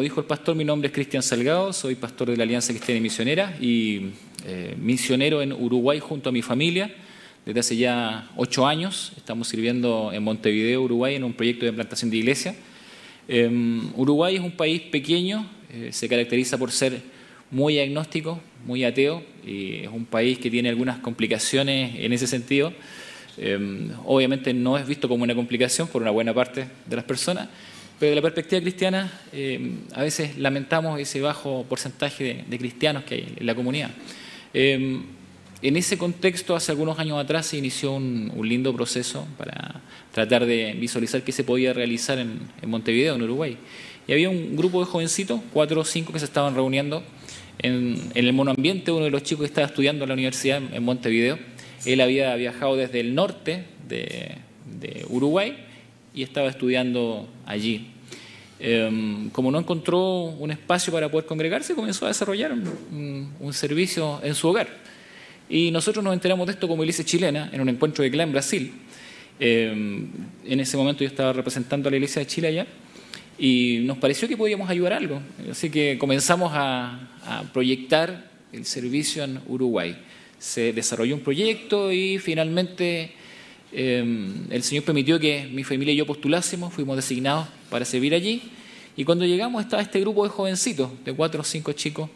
Como dijo el pastor, mi nombre es Cristian Salgado, soy pastor de la Alianza Cristiana y Misionera y eh, misionero en Uruguay junto a mi familia. Desde hace ya ocho años estamos sirviendo en Montevideo, Uruguay, en un proyecto de implantación de iglesia. Em, Uruguay es un país pequeño, eh, se caracteriza por ser muy agnóstico, muy ateo, y es un país que tiene algunas complicaciones en ese sentido. Em, obviamente no es visto como una complicación por una buena parte de las personas, pero de la perspectiva cristiana, eh, a veces lamentamos ese bajo porcentaje de, cristianos que hay en la comunidad. Eh, en ese contexto, hace algunos años atrás se inició un, lindo proceso para tratar de visualizar qué se podía realizar en, Montevideo, en Uruguay. Y había un grupo de jovencitos, cuatro o cinco, que se estaban reuniendo en, el monoambiente. Uno de los chicos que estaba estudiando en la universidad en Montevideo, él había viajado desde el norte de Uruguay y estaba estudiando allí. Em, como no encontró un espacio para poder congregarse, comenzó a desarrollar un, servicio en su hogar. Y nosotros nos enteramos de esto como iglesia chilena en un encuentro de CLA en Brasil. Em, en ese momento yo estaba representando a la iglesia de Chile allá y nos pareció que podíamos ayudar algo. Así que comenzamos a, a proyectar el servicio en Uruguay. Se desarrolló un proyecto y finalmente Em, el Señor permitió que mi familia y yo postulásemos, fuimos designados para servir allí. Y cuando llegamos estaba este grupo de jovencitos, de cuatro o cinco chicos,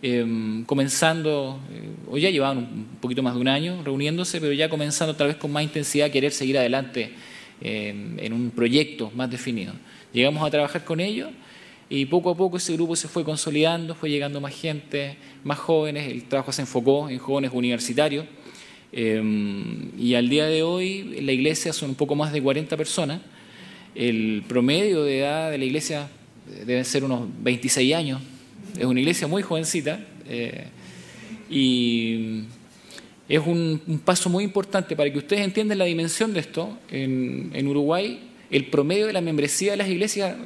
em, comenzando, eh, o ya llevaban un poquito más de un año reuniéndose, pero ya comenzando tal vez con más intensidad a querer seguir adelante en un proyecto más definido. Llegamos a trabajar con ellos y poco a poco ese grupo se fue consolidando, fue llegando más gente, más jóvenes, el trabajo se enfocó en jóvenes universitarios Em, y al día de hoy la iglesia son un poco más de 40 personas. El promedio de edad de la iglesia eh, debe ser unos 26 años. Es una iglesia muy jovencita. Eh, y es un, paso muy importante para que ustedes entiendan la dimensión de esto. En, Uruguay, el promedio de la membresía de las iglesias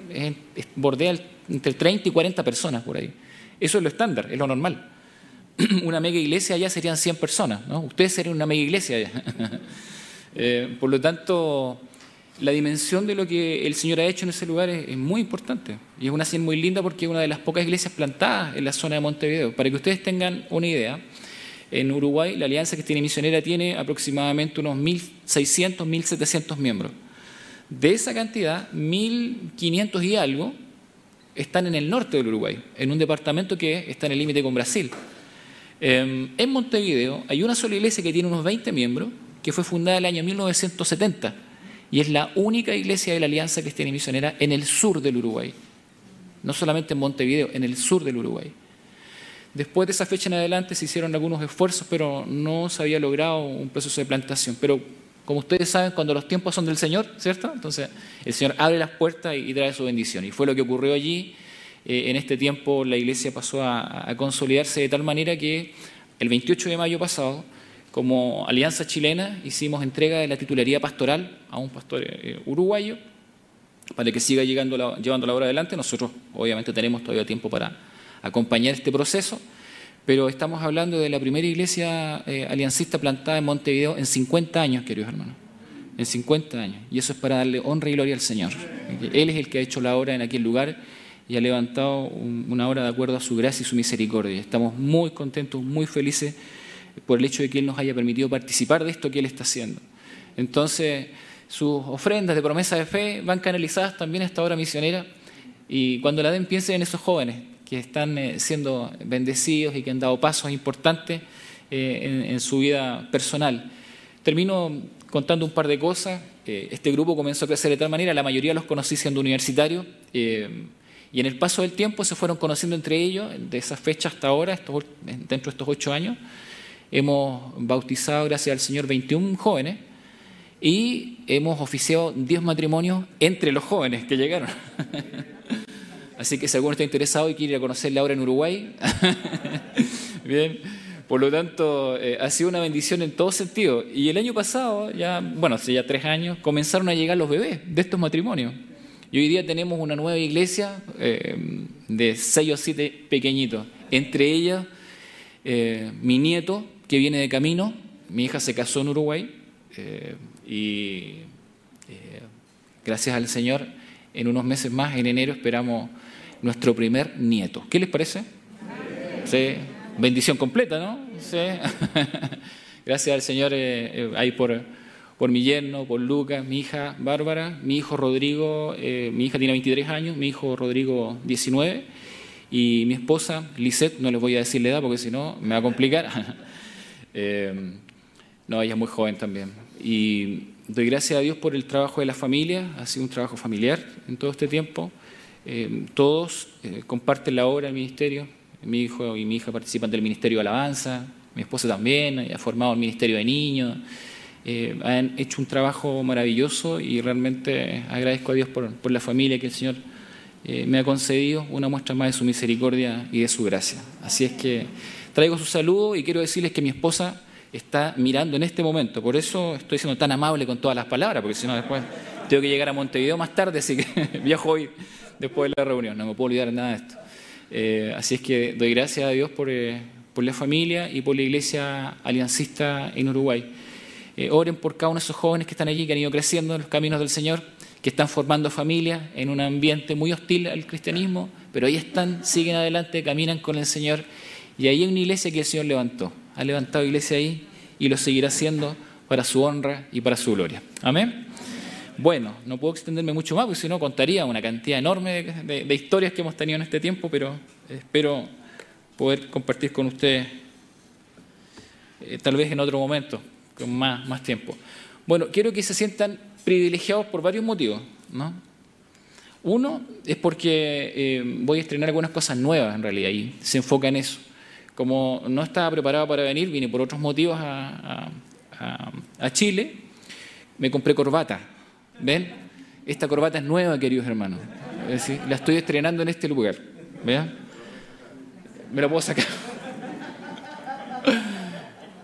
bordea entre 30 y 40 personas por ahí. Eso es lo estándar, es lo normal. una mega iglesia allá serían 100 personas, ¿no? Ustedes serían una mega iglesia allá. Eh, por lo tanto, la dimensión de lo que el Señor ha hecho en ese lugar es, muy importante. Y es una señal muy linda porque es una de las pocas iglesias plantadas en la zona de Montevideo. Para que ustedes tengan una idea, en Uruguay la Alianza que tiene Misionera tiene aproximadamente unos 1.600, 1.700 miembros. De esa cantidad, 1.500 y algo están en el norte del Uruguay, en un departamento que está en el límite con Brasil. Em, en Montevideo hay una sola iglesia que tiene unos 20 miembros, que fue fundada en el año 1970 y es la única iglesia de la Alianza Cristiana y Misionera en el sur del Uruguay. No solamente en Montevideo, en el sur del Uruguay. Después de esa fecha en adelante se hicieron algunos esfuerzos, pero no se había logrado un proceso de plantación. Pero como ustedes saben, cuando los tiempos son del Señor, ¿cierto? Entonces el Señor abre las puertas y trae su bendición. Y fue lo que ocurrió allí eh, en este tiempo la iglesia pasó a, consolidarse de tal manera que el 28 de mayo pasado, como Alianza Chilena, hicimos entrega de la titularía pastoral a un pastor eh, uruguayo para que siga llegando llevando la obra adelante. Nosotros obviamente tenemos todavía tiempo para acompañar este proceso, pero estamos hablando de la primera iglesia eh, aliancista plantada en Montevideo en 50 años, queridos hermanos. En 50 años. Y eso es para darle honra y gloria al Señor. Él es el que ha hecho la obra en aquel lugar y ha levantado una obra de acuerdo a su gracia y su misericordia. Estamos muy contentos, muy felices por el hecho de que Él nos haya permitido participar de esto que Él está haciendo. Entonces, sus ofrendas de promesa de fe van canalizadas también a esta obra misionera y cuando la den piensen en esos jóvenes que están eh, siendo bendecidos y que han dado pasos importantes eh, en, su vida personal. Termino contando un par de cosas. Eh, este grupo comenzó a crecer de tal manera, la mayoría los conocí siendo universitarios. Y en el paso del tiempo se fueron conociendo entre ellos, de esa fecha hasta ahora, dentro de estos ocho años, hemos bautizado, gracias al Señor, 21 jóvenes y hemos oficiado 10 matrimonios entre los jóvenes que llegaron. Así que si alguno está interesado y quiere ir a conocerle ahora en Uruguay, bien, por lo tanto, eh, ha sido una bendición en todo sentido. Y el año pasado, ya, bueno, hace ya tres años, comenzaron a llegar los bebés de estos matrimonios. Y hoy día tenemos una nueva iglesia eh, de seis o siete pequeñitos. Entre ellas, eh, mi nieto, que viene de camino, mi hija se casó en Uruguay eh, y gracias al Señor, en unos meses más, en enero, esperamos nuestro primer nieto. ¿Qué les parece? Sí. Bendición completa, ¿no? Sí. Gracias al Señor ahí por, por mi yerno, por Lucas, mi hija Bárbara, mi hijo Rodrigo, eh, mi hija tiene 23 años, mi hijo Rodrigo 19 y mi esposa Lisette, no les voy a decir la edad porque si no me va a complicar. no, ella es muy joven también. Y doy gracias a Dios por el trabajo de la familia, ha sido un trabajo familiar en todo este tiempo. todos comparten la obra del ministerio, mi hijo y mi hija participan del Ministerio de Alabanza, mi esposa también, ha formado el Ministerio de Niños. Eh, han hecho un trabajo maravilloso y realmente agradezco a Dios por, la familia que el Señor eh, me ha concedido, una muestra más de su misericordia y de su gracia. Así es que traigo su saludo y quiero decirles que mi esposa está mirando en este momento, por eso estoy siendo tan amable con todas las palabras, porque si no después tengo que llegar a Montevideo más tarde, así que viajo hoy después de la reunión, no me puedo olvidar nada de esto. Eh, así es que doy gracias a Dios eh, por, la familia y por la iglesia aliancista en Uruguay. Eh, oren por cada uno de esos jóvenes que están allí, que han ido creciendo en los caminos del Señor, que están formando familias en un ambiente muy hostil al cristianismo, pero ahí están, siguen adelante, caminan con el Señor. Y ahí hay una iglesia que el Señor levantó. Ha levantado iglesia ahí y lo seguirá haciendo para su honra y para su gloria. Amén. Bueno, no puedo extenderme mucho más porque si no contaría una cantidad enorme de, historias que hemos tenido en este tiempo, pero espero poder compartir con ustedes eh, tal vez en otro momento, con más, más tiempo. Bueno, quiero que se sientan privilegiados por varios motivos. ¿no? Uno es porque eh, voy a estrenar algunas cosas nuevas en realidad y se enfoca en eso. Como no estaba preparado para venir, vine por otros motivos a, a Chile, me compré corbata ¿Ven? Esta corbata es nueva, queridos hermanos. la estoy estrenando en este lugar. ¿Vean? Me la puedo sacar.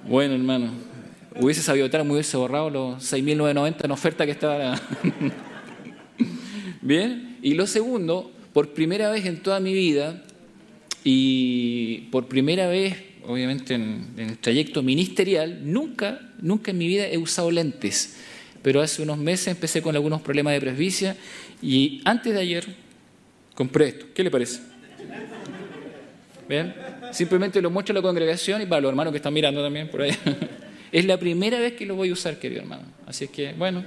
Bueno, hermano. Hubiese sabido tal, me hubiese borrado los 6.990 en oferta que estaba. Bien. Y lo segundo, por primera vez en toda mi vida, y por primera vez, obviamente, en, en el trayecto ministerial, nunca, nunca en mi vida he usado lentes pero hace unos meses empecé con algunos problemas de presbicia y antes de ayer compré esto. ¿Qué le parece? ¿Ven? Simplemente lo muestro a la congregación y para los hermanos que están mirando también por ahí. Es la primera vez que lo voy a usar, querido hermano. Así es que, bueno,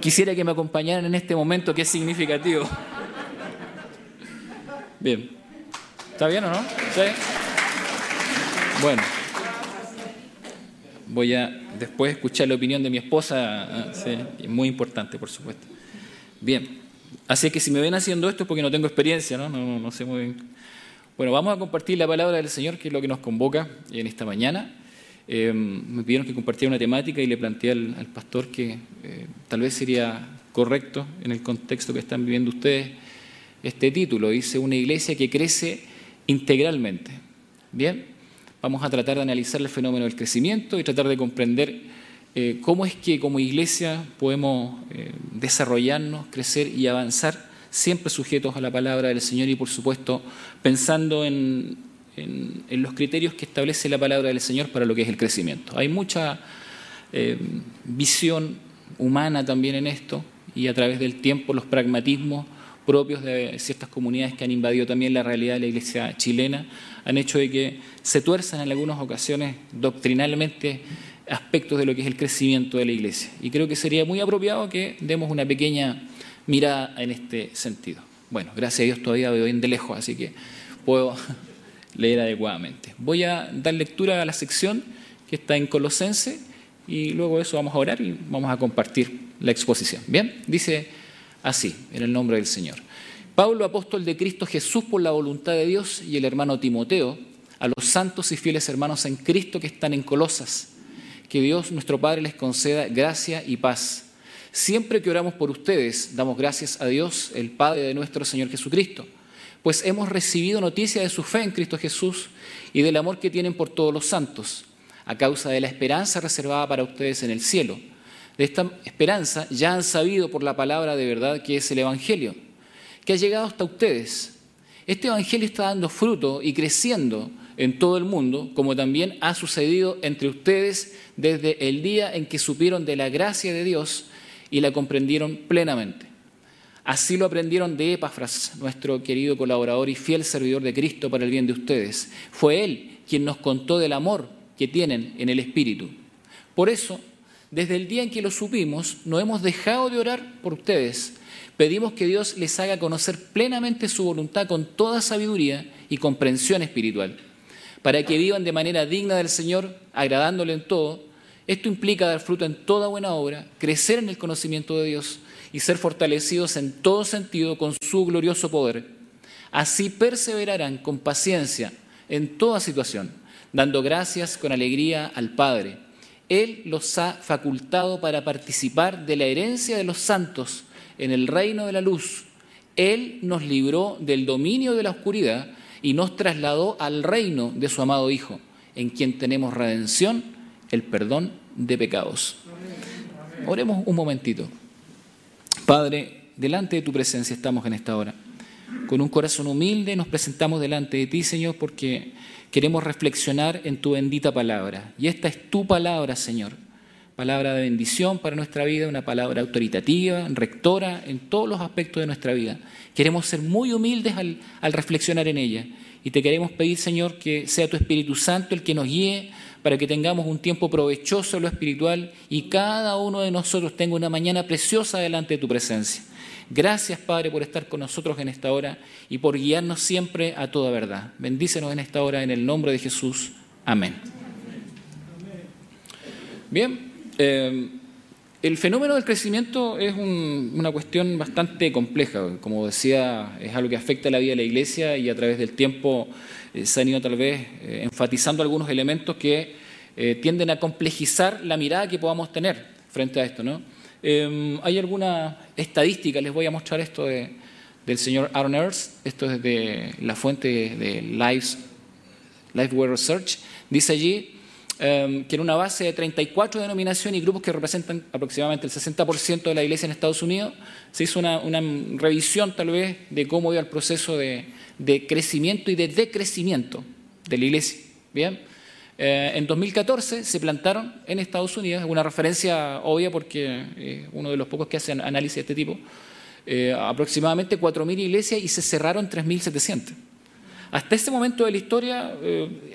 quisiera que me acompañaran en este momento que es significativo. Bien. ¿Está bien o no? ¿Sí? Bueno voy a después escuchar la opinión de mi esposa, es muy importante, por supuesto. Bien, así que si me ven haciendo esto es porque no tengo experiencia, ¿no? No, sé muy bien. Bueno, vamos a compartir la palabra del Señor, que es lo que nos convoca en esta mañana. Eh, me pidieron que compartiera una temática y le planteé al, pastor que eh, tal vez sería correcto en el contexto que están viviendo ustedes este título. Dice una iglesia que crece integralmente. Bien, Vamos a tratar de analizar el fenómeno del crecimiento y tratar de comprender eh, cómo es que como iglesia podemos desarrollarnos, crecer y avanzar, siempre sujetos a la palabra del Señor y por supuesto pensando en, los criterios que establece la palabra del Señor para lo que es el crecimiento. Hay mucha eh, visión humana también en esto y a través del tiempo los pragmatismos propios de ciertas comunidades que han invadido también la realidad de la iglesia chilena, han hecho de que se tuerzan en algunas ocasiones doctrinalmente aspectos de lo que es el crecimiento de la iglesia. Y creo que sería muy apropiado que demos una pequeña mirada en este sentido. Bueno, gracias a Dios todavía veo bien de lejos, así que puedo leer adecuadamente. Voy a dar lectura a la sección que está en Colosense y luego de eso vamos a orar y vamos a compartir la exposición. Bien, dice así, en el nombre del Señor. Pablo, apóstol de Cristo Jesús por la voluntad de Dios, y el hermano Timoteo, a los santos y fieles hermanos en Cristo que están en Colosas, que Dios nuestro Padre les conceda gracia y paz. Siempre que oramos por ustedes, damos gracias a Dios, el Padre de nuestro Señor Jesucristo, pues hemos recibido noticia de su fe en Cristo Jesús y del amor que tienen por todos los santos, a causa de la esperanza reservada para ustedes en el cielo de esta esperanza ya han sabido por la palabra de verdad que es el Evangelio, que ha llegado hasta ustedes. Este Evangelio está dando fruto y creciendo en todo el mundo, como también ha sucedido entre ustedes desde el día en que supieron de la gracia de Dios y la comprendieron plenamente. Así lo aprendieron de Epafras, nuestro querido colaborador y fiel servidor de Cristo para el bien de ustedes. Fue Él quien nos contó del amor que tienen en el Espíritu. Por eso, desde el día en que lo supimos, no hemos dejado de orar por ustedes. Pedimos que Dios les haga conocer plenamente su voluntad con toda sabiduría y comprensión espiritual, para que vivan de manera digna del Señor, agradándole en todo. Esto implica dar fruto en toda buena obra, crecer en el conocimiento de Dios y ser fortalecidos en todo sentido con su glorioso poder. Así perseverarán con paciencia en toda situación, dando gracias con alegría al Padre él los ha facultado para participar de la herencia de los santos en el reino de la luz. Él nos libró del dominio de la oscuridad y nos trasladó al reino de su amado Hijo, en quien tenemos redención, el perdón de pecados. Oremos un momentito. Padre, delante de tu presencia estamos en esta hora. Con un corazón humilde nos presentamos delante de ti, Señor, porque queremos reflexionar en tu bendita palabra. Y esta es tu palabra, Señor. Palabra de bendición para nuestra vida, una palabra autoritativa, rectora en todos los aspectos de nuestra vida. Queremos ser muy humildes al, reflexionar en ella. Y te queremos pedir, Señor, que sea tu Espíritu Santo el que nos guíe para que tengamos un tiempo provechoso en lo espiritual y cada uno de nosotros tenga una mañana preciosa delante de tu presencia. Gracias, Padre, por estar con nosotros en esta hora y por guiarnos siempre a toda verdad. Bendícenos en esta hora en el nombre de Jesús. Amén. Bien, eh, el fenómeno del crecimiento es una cuestión bastante compleja. Como decía, es algo que afecta a la vida de la iglesia y a través del tiempo se han ido tal vez eh, enfatizando algunos elementos que tienden a complejizar la mirada que podamos tener frente a esto. Em, hay alguna estadística, les voy a mostrar esto del señor Aaron Earls, esto es de la fuente de Lives, Lifeware Research, dice allí em, que en una base de 34 denominaciones y grupos que representan aproximadamente el 60% de la iglesia en Estados Unidos, se hizo una, revisión tal vez de cómo iba el proceso de, crecimiento y de decrecimiento de la iglesia. Bien, eh, en 2014 se plantaron en Estados Unidos, una referencia obvia porque eh, uno de los pocos que hacen análisis de este tipo, eh, aproximadamente 4.000 iglesias y se cerraron 3.700. Hasta ese momento de la historia,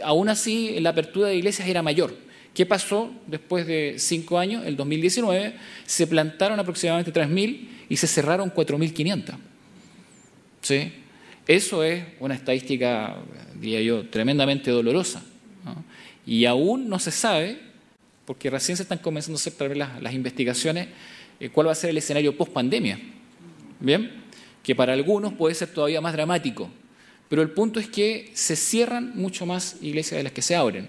aún así, la apertura de iglesias era mayor. ¿Qué pasó después de cinco años? El 2019 se plantaron aproximadamente 3.000 y se cerraron 4.500. ¿Sí? Eso es una estadística, diría yo, tremendamente dolorosa. Y aún no se sabe, porque recién se están comenzando a hacer tal vez las, investigaciones, eh, cuál va a ser el escenario post pandemia. Bien, que para algunos puede ser todavía más dramático, pero el punto es que se cierran mucho más iglesias de las que se abren.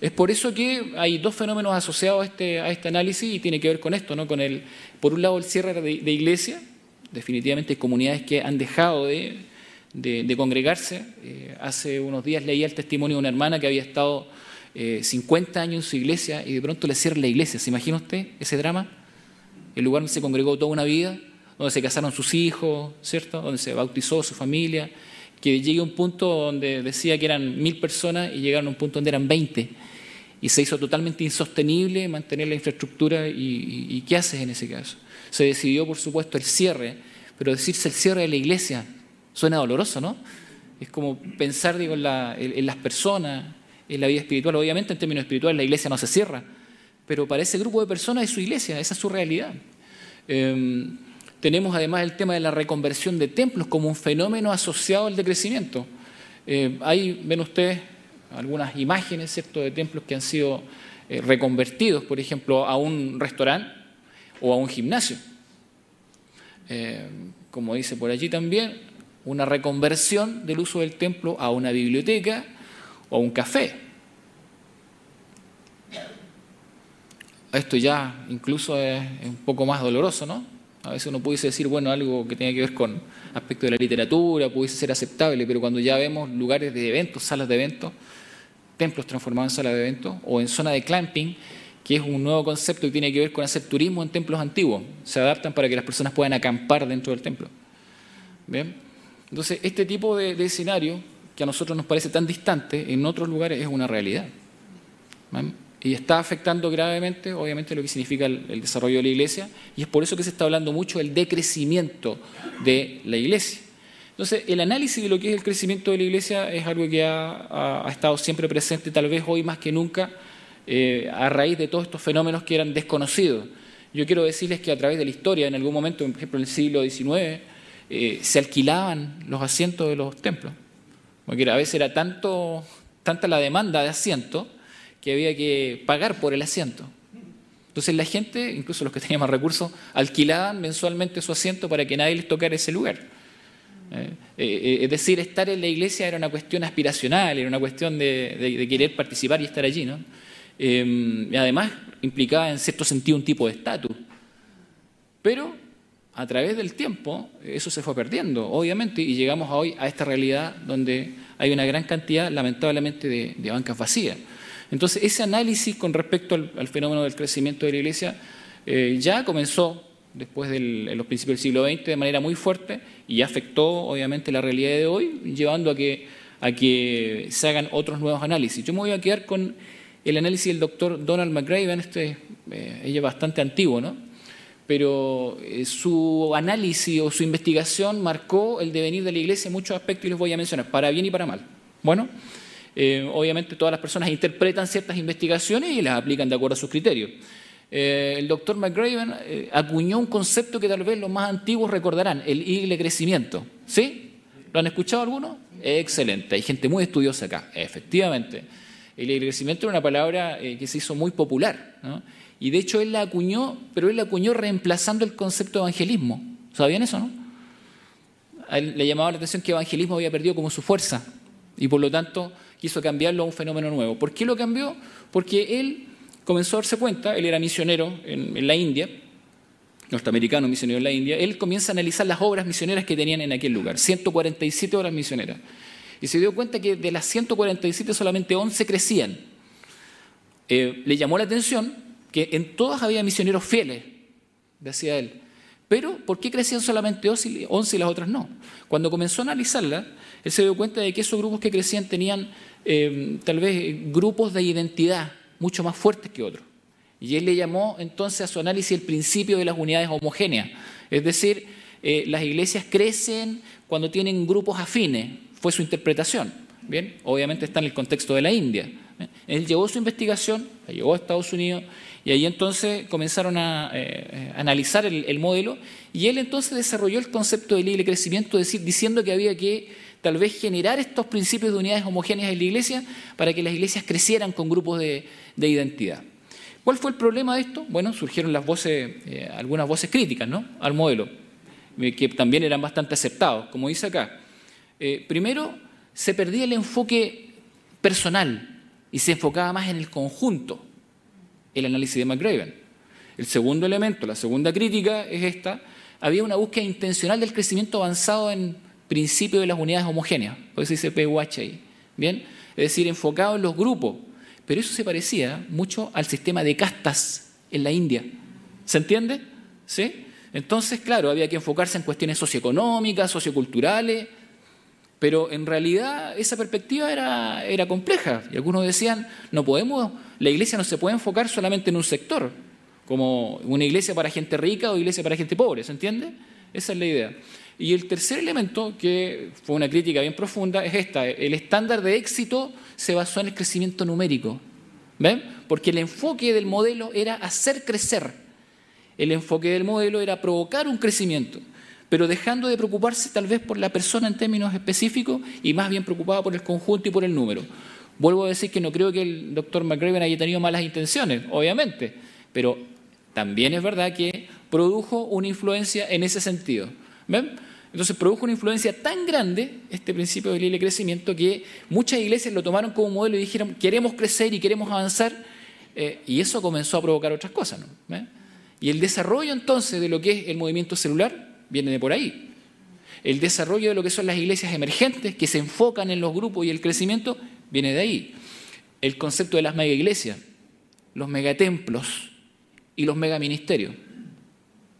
Es por eso que hay dos fenómenos asociados a este, este análisis y tiene que ver con esto, ¿no? Con el, por un lado el cierre de, de iglesias, definitivamente comunidades que han dejado de, congregarse. Eh, hace unos días leía el testimonio de una hermana que había estado 50 eh, años en su iglesia y de pronto le cierran la iglesia. ¿Se imagina usted ese drama? El lugar donde se congregó toda una vida, donde se casaron sus hijos, ¿cierto? Donde se bautizó su familia, que llegue a un punto donde decía que eran mil personas y llegaron a un punto donde eran 20 y se hizo totalmente insostenible mantener la infraestructura y, ¿qué haces en ese caso? Se decidió, por supuesto, el cierre, pero decirse el cierre de la iglesia suena doloroso, ¿no? Es como pensar digo, en, en las personas, en la vida espiritual. Obviamente, en términos espirituales, la iglesia no se cierra, pero para ese grupo de personas es su iglesia, esa es su realidad. Em, tenemos además el tema de la reconversión de templos como un fenómeno asociado al decrecimiento. Eh, ahí ven ustedes algunas imágenes ¿cierto? de templos que han sido eh, reconvertidos, por ejemplo, a un restaurante o a un gimnasio. Eh, como dice por allí también, una reconversión del uso del templo a una biblioteca o un café. Esto ya incluso es, un poco más doloroso, ¿no? A veces uno pudiese decir, bueno, algo que tenga que ver con aspectos de la literatura, pudiese ser aceptable, pero cuando ya vemos lugares de eventos, salas de eventos, templos transformados en salas de eventos, o en zona de clamping, que es un nuevo concepto que tiene que ver con hacer turismo en templos antiguos. Se adaptan para que las personas puedan acampar dentro del templo. ¿Bien? Entonces, este tipo de, de escenario que a nosotros nos parece tan distante, en otros lugares es una realidad. Y está afectando gravemente, obviamente, lo que significa el, desarrollo de la Iglesia, y es por eso que se está hablando mucho del decrecimiento de la Iglesia. Entonces, el análisis de lo que es el crecimiento de la Iglesia es algo que ha, estado siempre presente, tal vez hoy más que nunca, eh, a raíz de todos estos fenómenos que eran desconocidos. Yo quiero decirles que a través de la historia, en algún momento, por ejemplo en el siglo XIX, eh, se alquilaban los asientos de los templos. Porque a veces era tanto, tanta la demanda de asientos que había que pagar por el asiento. Entonces la gente, incluso los que tenían más recursos, alquilaban mensualmente su asiento para que nadie les tocara ese lugar. Eh, eh, es decir, estar en la iglesia era una cuestión aspiracional, era una cuestión de, querer participar y estar allí. ¿no? y además implicaba en cierto sentido un tipo de estatus. Pero a través del tiempo eso se fue perdiendo, obviamente, y llegamos hoy a esta realidad donde hay una gran cantidad, lamentablemente, de, bancas vacías. Entonces, ese análisis con respecto al, fenómeno del crecimiento de la Iglesia eh, ya comenzó después de los principios del siglo XX de manera muy fuerte y afectó, obviamente, la realidad de hoy, llevando a que, a que se hagan otros nuevos análisis. Yo me voy a quedar con el análisis del doctor Donald McGraven, este, eh, ella es bastante antiguo, ¿no? pero eh, su análisis o su investigación marcó el devenir de la Iglesia en muchos aspectos y los voy a mencionar, para bien y para mal. Bueno, eh, obviamente todas las personas interpretan ciertas investigaciones y las aplican de acuerdo a sus criterios. Eh, el doctor McGraven acuñó un concepto que tal vez los más antiguos recordarán, el igle crecimiento. ¿Sí? ¿Lo han escuchado algunos? Excelente, hay gente muy estudiosa acá, efectivamente. El igle crecimiento es una palabra que se hizo muy popular. Y de hecho él la acuñó, pero él la acuñó reemplazando el concepto de evangelismo. ¿Sabían eso, no? Le llamaba la atención que el evangelismo había perdido como su fuerza y por lo tanto quiso cambiarlo a un fenómeno nuevo. ¿Por qué lo cambió? Porque él comenzó a darse cuenta, él era misionero en, la India, norteamericano misionero en la India, él comienza a analizar las obras misioneras que tenían en aquel lugar, 147 obras misioneras. Y se dio cuenta que de las 147 solamente 11 crecían. Eh, le llamó la atención que en todas había misioneros fieles, decía él. Pero, ¿por qué crecían solamente 11 y las otras no? Cuando comenzó a analizarla, él se dio cuenta de que esos grupos que crecían tenían eh, tal vez grupos de identidad mucho más fuertes que otros. Y él le llamó entonces a su análisis el principio de las unidades homogéneas. Es decir, eh, las iglesias crecen cuando tienen grupos afines, fue su interpretación. Bien, obviamente está en el contexto de la India. Él llevó su investigación, la llevó a Estados Unidos y ahí entonces comenzaron a eh, analizar el, modelo y él entonces desarrolló el concepto del libre crecimiento, diciendo que había que tal vez generar estos principios de unidades homogéneas en la iglesia para que las iglesias crecieran con grupos de, identidad. ¿Cuál fue el problema de esto? Bueno, surgieron las voces, eh, algunas voces críticas ¿no? al modelo, eh, que también eran bastante aceptados, como dice acá. primero, se perdía el enfoque personal y se enfocaba más en el conjunto el análisis de McRaven. El segundo elemento, la segunda crítica es esta, había una búsqueda intencional del crecimiento avanzado en principio de las unidades homogéneas, por eso dice ¿bien? Es decir, enfocado en los grupos, pero eso se parecía mucho al sistema de castas en la India. ¿Se entiende? ¿Sí? Entonces, claro, había que enfocarse en cuestiones socioeconómicas, socioculturales, pero en realidad esa perspectiva era, era compleja. Y algunos decían, no podemos, la iglesia no se puede enfocar solamente en un sector, como una iglesia para gente rica o iglesia para gente pobre, ¿se entiende? Esa es la idea. Y el tercer elemento, que fue una crítica bien profunda, es esta. El estándar de éxito se basó en el crecimiento numérico. ¿Ven? Porque el enfoque del modelo era hacer crecer. El enfoque del modelo era provocar un crecimiento pero dejando de preocuparse tal vez por la persona en términos específicos y más bien preocupado por el conjunto y por el número. Vuelvo a decir que no creo que el doctor McRaven haya tenido malas intenciones, obviamente, pero también es verdad que produjo una influencia en ese sentido. Entonces produjo una influencia tan grande, este principio del libre crecimiento, que muchas iglesias lo tomaron como modelo y dijeron, queremos crecer y queremos avanzar, eh, y eso comenzó a provocar otras cosas. Y el desarrollo entonces de lo que es el movimiento celular viene de por ahí. El desarrollo de lo que son las iglesias emergentes, que se enfocan en los grupos y el crecimiento, viene de ahí. El concepto de las mega iglesias, los megatemplos y los megaministerios.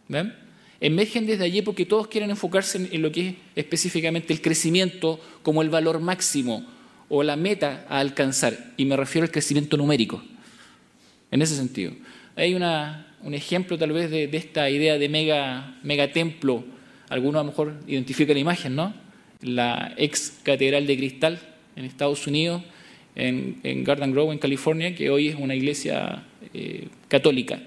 ¿Ven? Emergen desde allí porque todos quieren enfocarse en lo que es específicamente el crecimiento como el valor máximo o la meta a alcanzar. Y me refiero al crecimiento numérico. en ese sentido. Hay una, un ejemplo tal vez de, esta idea de mega, megatemplo. Algunos a lo mejor identifican la imagen, ¿no? La ex catedral de cristal en Estados Unidos, en, Garden Grove, en California, que hoy es una iglesia eh, católica.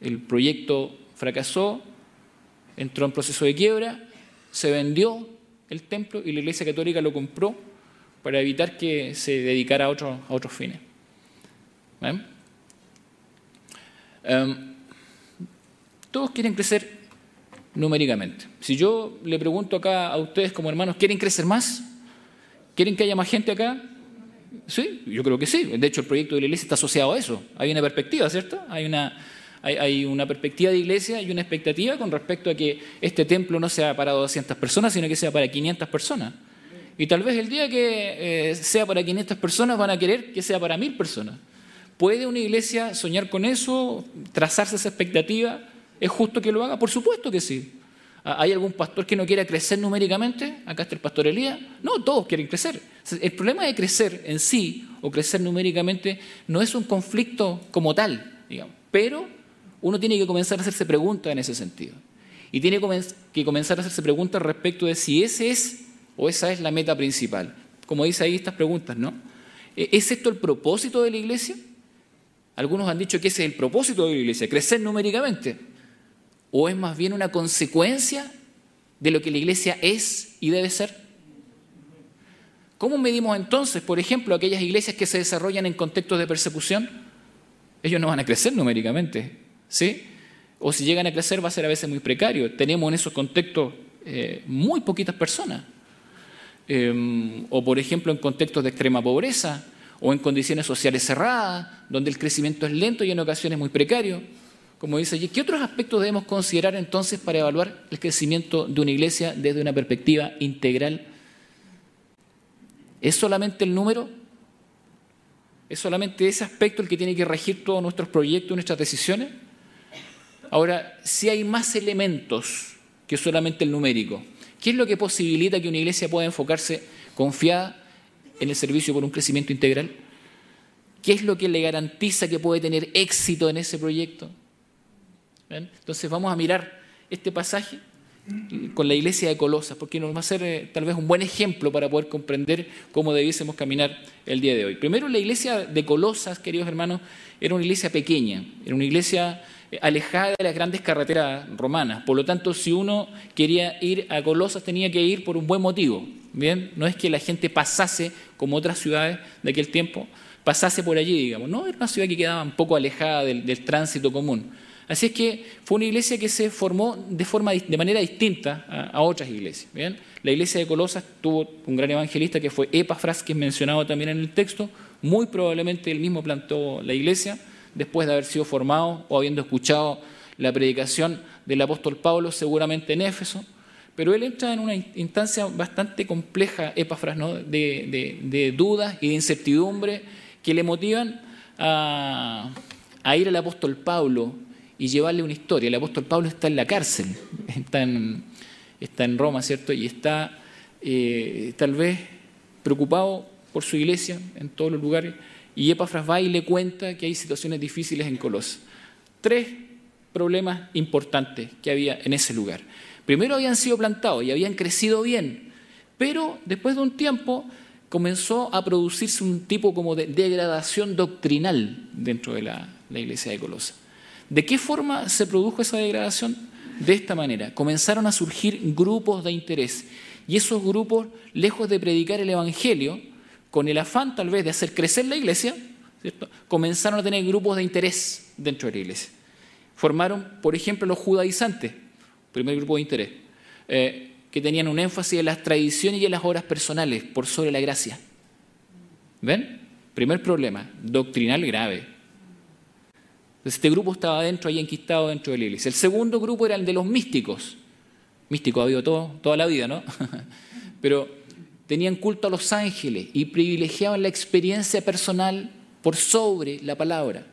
El proyecto fracasó, entró en proceso de quiebra, se vendió el templo y la iglesia católica lo compró para evitar que se dedicara a, a otros fines. Em, todos quieren crecer numéricamente. Si yo le pregunto acá a ustedes como hermanos, ¿quieren crecer más? ¿Quieren que haya más gente acá? Sí, yo creo que sí. De hecho, el proyecto de la iglesia está asociado a eso. Hay una perspectiva, ¿cierto? Hay una, hay, una perspectiva de iglesia y una expectativa con respecto a que este templo no sea para 200 personas, sino que sea para 500 personas. Y tal vez el día que eh, sea para 500 personas van a querer que sea para 1000 personas. ¿Puede una iglesia soñar con eso, trazarse esa expectativa? ¿Es justo que lo haga? Por supuesto que sí. ¿Hay algún pastor que no quiera crecer numéricamente? Acá está el pastor Elías. No, todos quieren crecer. El problema de crecer en sí o crecer numéricamente no es un conflicto como tal, digamos. Pero uno tiene que comenzar a hacerse preguntas en ese sentido. Y tiene que comenzar a hacerse preguntas respecto de si ese es o esa es la meta principal. Como dice ahí estas preguntas, ¿no? ¿E-, ¿Es esto el propósito de la iglesia? Algunos han dicho que ese es el propósito de la iglesia, crecer numéricamente. ¿O es más bien una consecuencia de lo que la iglesia es y debe ser? ¿Cómo medimos entonces, por ejemplo, aquellas iglesias que se desarrollan en contextos de persecución? Ellos no van a crecer numéricamente, ¿sí? O si llegan a crecer va a ser a veces muy precario. Tenemos en esos contextos eh, muy poquitas personas. Em, o por ejemplo en contextos de extrema pobreza, o en condiciones sociales cerradas, donde el crecimiento es lento y en ocasiones muy precario. Como dice allí, ¿qué otros aspectos debemos considerar entonces para evaluar el crecimiento de una iglesia desde una perspectiva integral? ¿Es solamente el número? ¿Es solamente ese aspecto el que tiene que regir todos nuestros proyectos, nuestras decisiones? Ahora, si hay más elementos que solamente el numérico, ¿qué es lo que posibilita que una iglesia pueda enfocarse confiada en el servicio por un crecimiento integral? ¿Qué es lo que le garantiza que puede tener éxito en ese proyecto? Entonces vamos a mirar este pasaje con la iglesia de Colosas, porque nos va a ser eh, tal vez un buen ejemplo para poder comprender cómo debiésemos caminar el día de hoy. Primero, la iglesia de Colosas, queridos hermanos, era una iglesia pequeña, era una iglesia eh, alejada de las grandes carreteras romanas. Por lo tanto, si uno quería ir a Colosas, tenía que ir por un buen motivo. Bien, no es que la gente pasase como otras ciudades de aquel tiempo, pasase por allí, digamos. No, era una ciudad que quedaba un poco alejada del, tránsito común. Así es que fue una iglesia que se formó de, forma, de manera distinta a, otras iglesias. ¿bien? La iglesia de Colosas tuvo un gran evangelista que fue Epafras, que es mencionado también en el texto. Muy probablemente él mismo plantó la iglesia después de haber sido formado o habiendo escuchado la predicación del apóstol Pablo, seguramente en Éfeso. Pero él entra en una instancia bastante compleja, Epafras, de, dudas y de incertidumbre que le motivan a, ir al apóstol Pablo y llevarle una historia. El apóstol Pablo está en la cárcel, está en, Roma, ¿cierto? Y está eh, tal vez preocupado por su iglesia en todos los lugares. Y Epafras va y le cuenta que hay situaciones difíciles en Colosas. Tres problemas importantes que había en ese lugar. Primero habían sido plantados y habían crecido bien, pero después de un tiempo comenzó a producirse un tipo como de degradación doctrinal dentro de la, iglesia de Colosa. ¿De qué forma se produjo esa degradación? De esta manera, comenzaron a surgir grupos de interés y esos grupos, lejos de predicar el Evangelio, con el afán tal vez de hacer crecer la iglesia, comenzaron a tener grupos de interés dentro de la iglesia. Formaron, por ejemplo, los judaizantes, primer grupo de interés, eh, que tenían un énfasis en las tradiciones y en las obras personales por sobre la gracia. ¿Ven? Primer problema, doctrinal grave. este grupo estaba dentro, ahí enquistado dentro de la. El segundo grupo era el de los místicos. Místico ha habido todo, toda la vida, ¿no? Pero tenían culto a los ángeles y privilegiaban la experiencia personal por sobre la palabra.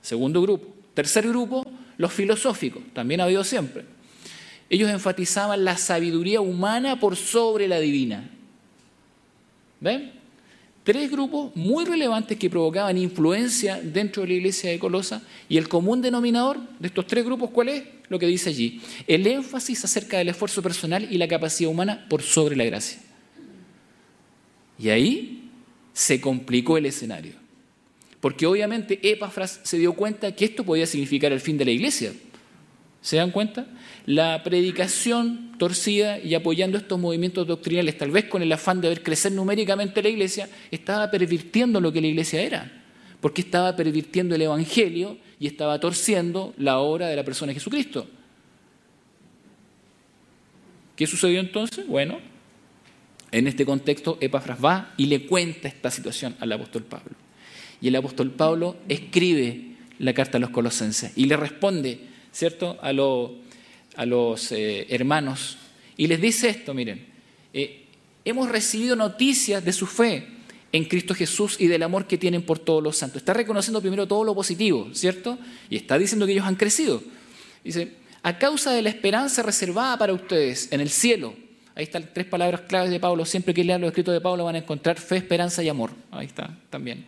Segundo grupo. Tercer grupo, los filosóficos, también ha habido siempre. Ellos enfatizaban la sabiduría humana por sobre la divina. ¿Ven? tres grupos muy relevantes que provocaban influencia dentro de la iglesia de Colosa y el común denominador de estos tres grupos, ¿cuál es? Lo que dice allí, el énfasis acerca del esfuerzo personal y la capacidad humana por sobre la gracia. Y ahí se complicó el escenario, porque obviamente Epafras se dio cuenta que esto podía significar el fin de la iglesia. ¿Se dan cuenta? La predicación torcida y apoyando estos movimientos doctrinales, tal vez con el afán de ver crecer numéricamente la iglesia, estaba pervirtiendo lo que la iglesia era, porque estaba pervirtiendo el Evangelio y estaba torciendo la obra de la persona de Jesucristo. ¿Qué sucedió entonces? Bueno, en este contexto Epafras va y le cuenta esta situación al apóstol Pablo. Y el apóstol Pablo escribe la carta a los colosenses y le responde ¿cierto?, a, los eh, hermanos y les dice esto, miren, eh, hemos recibido noticias de su fe en Cristo Jesús y del amor que tienen por todos los santos. Está reconociendo primero todo lo positivo, ¿cierto? Y está diciendo que ellos han crecido. Dice, a causa de la esperanza reservada para ustedes en el cielo, ahí están tres palabras claves de Pablo, siempre que lean los escritos de Pablo van a encontrar fe, esperanza y amor. Ahí está también.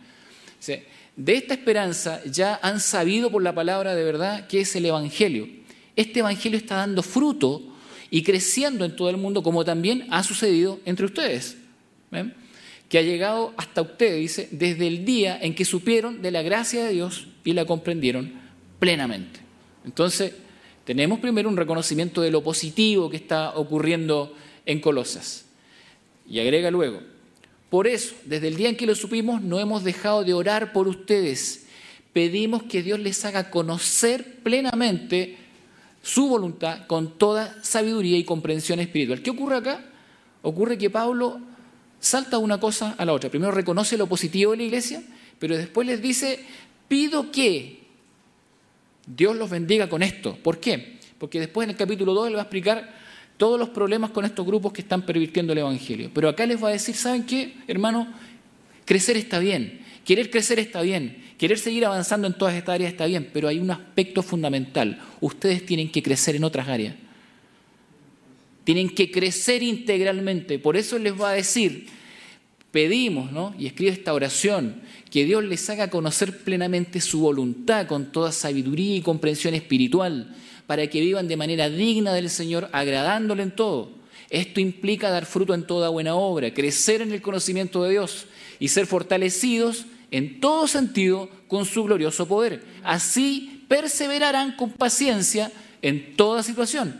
De esta esperanza ya han sabido por la palabra de verdad que es el Evangelio. Este Evangelio está dando fruto y creciendo en todo el mundo, como también ha sucedido entre ustedes. Que ha llegado hasta ustedes, dice, desde el día en que supieron de la gracia de Dios y la comprendieron plenamente. Entonces, tenemos primero un reconocimiento de lo positivo que está ocurriendo en Colosas. Y agrega luego, por eso, desde el día en que lo supimos, no hemos dejado de orar por ustedes. Pedimos que Dios les haga conocer plenamente su voluntad con toda sabiduría y comprensión espiritual. ¿Qué ocurre acá? Ocurre que Pablo salta una cosa a la otra. Primero reconoce lo positivo de la iglesia, pero después les dice, pido que Dios los bendiga con esto. ¿Por qué? Porque después en el capítulo 2 le va a explicar todos los problemas con estos grupos que están pervirtiendo el Evangelio. Pero acá les va a decir, ¿saben qué, hermano? Crecer está bien, querer crecer está bien, querer seguir avanzando en todas estas áreas está bien, pero hay un aspecto fundamental. Ustedes tienen que crecer en otras áreas. Tienen que crecer integralmente. Por eso les va a decir, pedimos, ¿no? Y escribe esta oración, que Dios les haga conocer plenamente su voluntad con toda sabiduría y comprensión espiritual para que vivan de manera digna del Señor, agradándole en todo. Esto implica dar fruto en toda buena obra, crecer en el conocimiento de Dios y ser fortalecidos en todo sentido con su glorioso poder. Así perseverarán con paciencia en toda situación,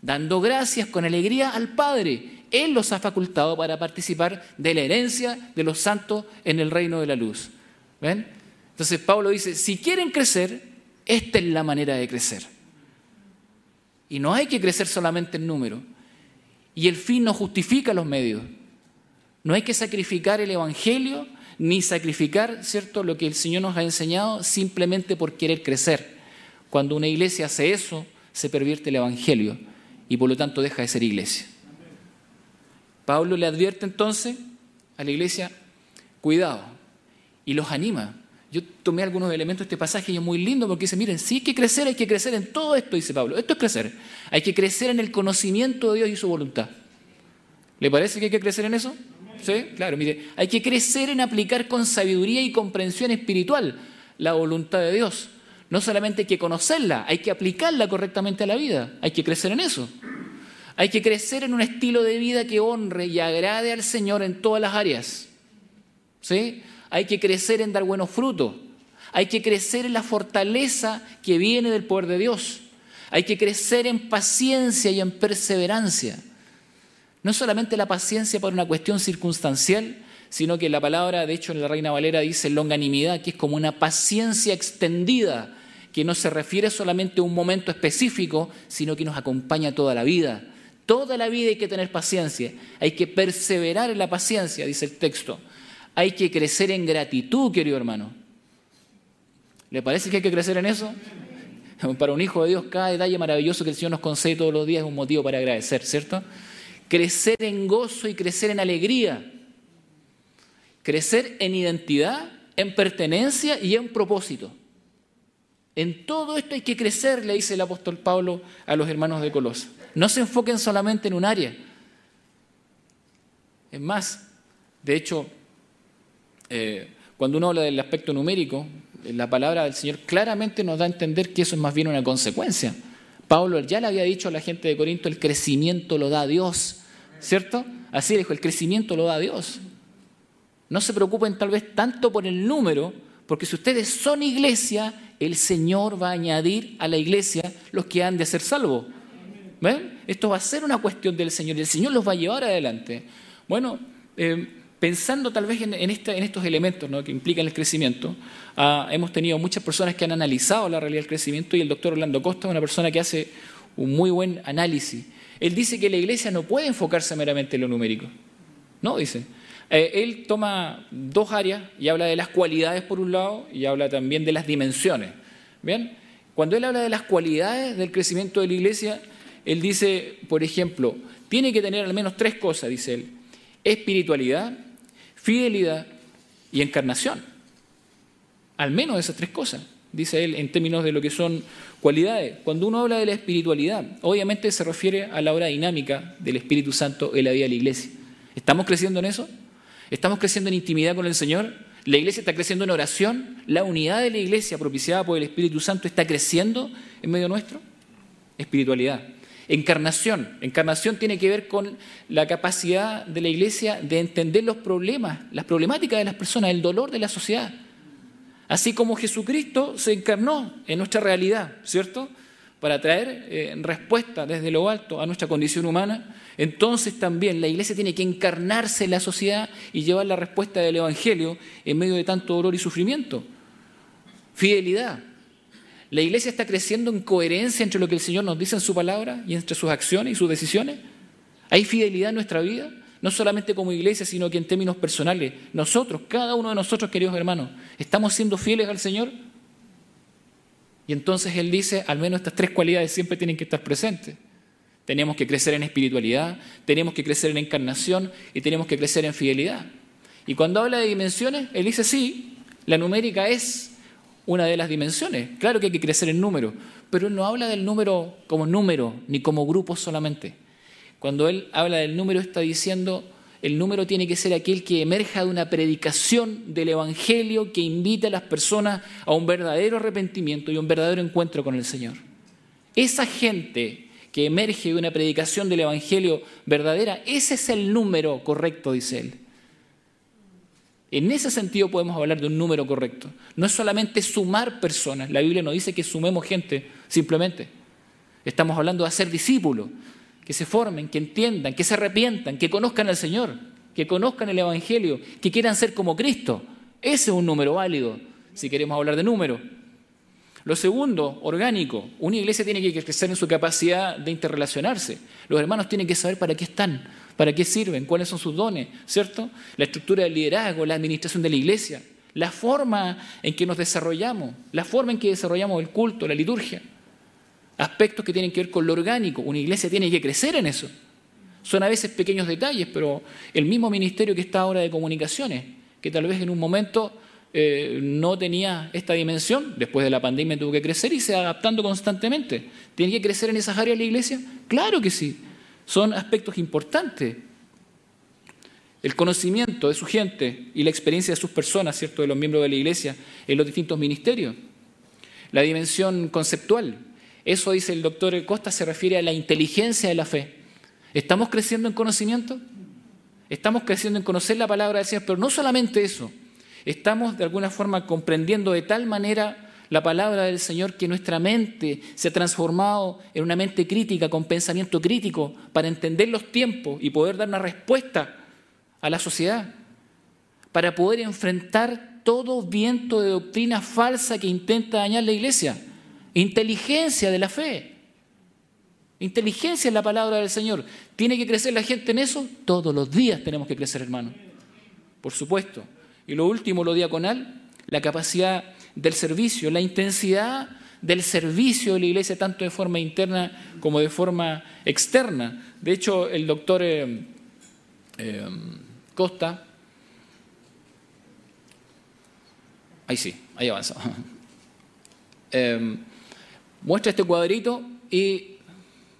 dando gracias con alegría al Padre. Él los ha facultado para participar de la herencia de los santos en el reino de la luz. ¿Ven? Entonces Pablo dice, si quieren crecer, esta es la manera de crecer. Y no hay que crecer solamente en número. Y el fin no justifica los medios. No hay que sacrificar el Evangelio ni sacrificar, ¿cierto?, lo que el Señor nos ha enseñado simplemente por querer crecer. Cuando una iglesia hace eso, se pervierte el Evangelio y por lo tanto deja de ser iglesia. Pablo le advierte entonces a la iglesia, cuidado, y los anima. Yo tomé algunos elementos de este pasaje y es muy lindo porque dice, miren, si hay que crecer, hay que crecer en todo esto, dice Pablo. Esto es crecer. Hay que crecer en el conocimiento de Dios y su voluntad. ¿Le parece que hay que crecer en eso? Sí, claro, mire, hay que crecer en aplicar con sabiduría y comprensión espiritual la voluntad de Dios. No solamente hay que conocerla, hay que aplicarla correctamente a la vida. Hay que crecer en eso. Hay que crecer en un estilo de vida que honre y agrade al Señor en todas las áreas. ¿Sí? Hay que crecer en dar buenos frutos, hay que crecer en la fortaleza que viene del poder de Dios, hay que crecer en paciencia y en perseverancia. No solamente la paciencia por una cuestión circunstancial, sino que la palabra, de hecho en la Reina Valera dice longanimidad, que es como una paciencia extendida, que no se refiere solamente a un momento específico, sino que nos acompaña toda la vida. Toda la vida hay que tener paciencia, hay que perseverar en la paciencia, dice el texto. Hay que crecer en gratitud, querido hermano. ¿Le parece que hay que crecer en eso? Para un hijo de Dios, cada detalle maravilloso que el Señor nos concede todos los días es un motivo para agradecer, ¿cierto? Crecer en gozo y crecer en alegría. Crecer en identidad, en pertenencia y en propósito. En todo esto hay que crecer, le dice el apóstol Pablo a los hermanos de Colosa. No se enfoquen solamente en un área. Es más, de hecho, eh, cuando uno habla del aspecto numérico, la palabra del Señor claramente nos da a entender que eso es más bien una consecuencia. Pablo ya le había dicho a la gente de Corinto, el crecimiento lo da Dios, ¿cierto? Así dijo, el crecimiento lo da Dios. No se preocupen tal vez tanto por el número, porque si ustedes son iglesia, el Señor va a añadir a la iglesia los que han de ser salvos. ¿Ven? Esto va a ser una cuestión del Señor y el Señor los va a llevar adelante. Bueno, eh, pensando tal vez en, estos elementos que implican el crecimiento, ah, hemos tenido muchas personas que han analizado la realidad del crecimiento y el doctor Orlando Costa es una persona que hace un muy buen análisis. Él dice que la iglesia no puede enfocarse meramente en lo numérico. No, dice. Eh, él toma dos áreas y habla de las cualidades por un lado y habla también de las dimensiones. ¿Bien? Cuando él habla de las cualidades del crecimiento de la iglesia, él dice, por ejemplo, tiene que tener al menos tres cosas, dice él. Espiritualidad, fidelidad y encarnación. Al menos esas tres cosas, dice él, en términos de lo que son cualidades. Cuando uno habla de la espiritualidad, obviamente se refiere a la obra dinámica del Espíritu Santo en la vida de la iglesia. ¿Estamos creciendo en eso? ¿Estamos creciendo en intimidad con el Señor? ¿La iglesia está creciendo en oración? ¿La unidad de la iglesia propiciada por el Espíritu Santo está creciendo en medio nuestro? Espiritualidad. Encarnación. Encarnación tiene que ver con la capacidad de la iglesia de entender los problemas, las problemáticas de las personas, el dolor de la sociedad. Así como Jesucristo se encarnó en nuestra realidad, ¿cierto? Para traer eh, respuesta desde lo alto a nuestra condición humana, entonces también la iglesia tiene que encarnarse en la sociedad y llevar la respuesta del Evangelio en medio de tanto dolor y sufrimiento. Fidelidad. ¿La iglesia está creciendo en coherencia entre lo que el Señor nos dice en su palabra y entre sus acciones y sus decisiones? ¿Hay fidelidad en nuestra vida? No solamente como iglesia, sino que en términos personales. Nosotros, cada uno de nosotros, queridos hermanos, ¿estamos siendo fieles al Señor? Y entonces Él dice, al menos estas tres cualidades siempre tienen que estar presentes. Tenemos que crecer en espiritualidad, tenemos que crecer en encarnación y tenemos que crecer en fidelidad. Y cuando habla de dimensiones, Él dice, sí, la numérica es una de las dimensiones. Claro que hay que crecer en número, pero él no habla del número como número, ni como grupo solamente. Cuando él habla del número está diciendo, el número tiene que ser aquel que emerja de una predicación del Evangelio que invita a las personas a un verdadero arrepentimiento y un verdadero encuentro con el Señor. Esa gente que emerge de una predicación del Evangelio verdadera, ese es el número correcto, dice él. En ese sentido podemos hablar de un número correcto. No es solamente sumar personas. La Biblia no dice que sumemos gente simplemente. Estamos hablando de hacer discípulos, que se formen, que entiendan, que se arrepientan, que conozcan al Señor, que conozcan el Evangelio, que quieran ser como Cristo. Ese es un número válido, si queremos hablar de número. Lo segundo, orgánico. Una iglesia tiene que crecer en su capacidad de interrelacionarse. Los hermanos tienen que saber para qué están, para qué sirven, cuáles son sus dones, ¿cierto? La estructura del liderazgo, la administración de la iglesia, la forma en que nos desarrollamos, la forma en que desarrollamos el culto, la liturgia. Aspectos que tienen que ver con lo orgánico. Una iglesia tiene que crecer en eso. Son a veces pequeños detalles, pero el mismo ministerio que está ahora de comunicaciones, que tal vez en un momento eh, no tenía esta dimensión, después de la pandemia tuvo que crecer y se adaptando constantemente. ¿Tiene que crecer en esas áreas la iglesia? Claro que sí, son aspectos importantes. El conocimiento de su gente y la experiencia de sus personas, ¿cierto?, de los miembros de la iglesia en los distintos ministerios. La dimensión conceptual. Eso, dice el doctor Costa, se refiere a la inteligencia de la fe. ¿Estamos creciendo en conocimiento? Estamos creciendo en conocer la palabra del Señor, pero no solamente eso Estamos de alguna forma comprendiendo de tal manera la palabra del Señor que nuestra mente se ha transformado en una mente crítica, con pensamiento crítico, para entender los tiempos y poder dar una respuesta a la sociedad, para poder enfrentar todo viento de doctrina falsa que intenta dañar la iglesia. Inteligencia de la fe. Inteligencia en la palabra del Señor. ¿Tiene que crecer la gente en eso? Todos los días tenemos que crecer, hermano. Por supuesto. Y lo último, lo diaconal, la capacidad del servicio, la intensidad del servicio de la iglesia, tanto de forma interna como de forma externa. De hecho, el doctor eh, eh, Costa, ahí sí, ahí avanza, eh, muestra este cuadrito y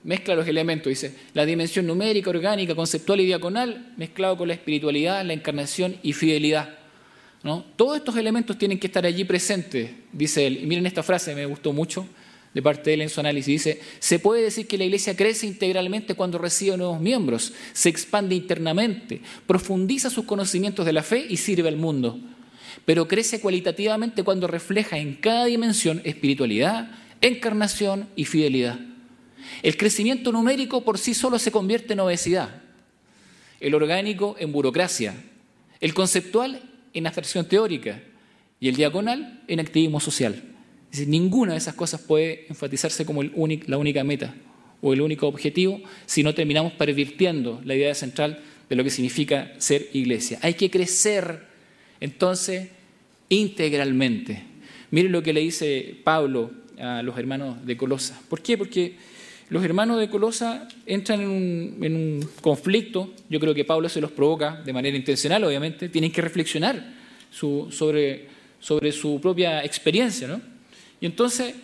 mezcla los elementos, dice, la dimensión numérica, orgánica, conceptual y diaconal, mezclado con la espiritualidad, la encarnación y fidelidad. Todos estos elementos tienen que estar allí presentes, dice él. Y miren esta frase, me gustó mucho de parte de él en su análisis. Dice, se puede decir que la iglesia crece integralmente cuando recibe nuevos miembros, se expande internamente, profundiza sus conocimientos de la fe y sirve al mundo. Pero crece cualitativamente cuando refleja en cada dimensión espiritualidad, encarnación y fidelidad. El crecimiento numérico por sí solo se convierte en obesidad, el orgánico en burocracia, el conceptual en abstracción teórica y el diagonal en activismo social ninguna de esas cosas puede enfatizarse como la única meta o el único objetivo si no terminamos pervirtiendo la idea central de lo que significa ser iglesia. Hay que crecer entonces integralmente. Miren lo que le dice Pablo a los hermanos de Colosa. ¿Por qué? Porque los hermanos de Colosa entran en un, conflicto, yo creo que Pablo se los provoca de manera intencional, obviamente, tienen que reflexionar sobre, sobre su propia experiencia, ¿no? Y entonces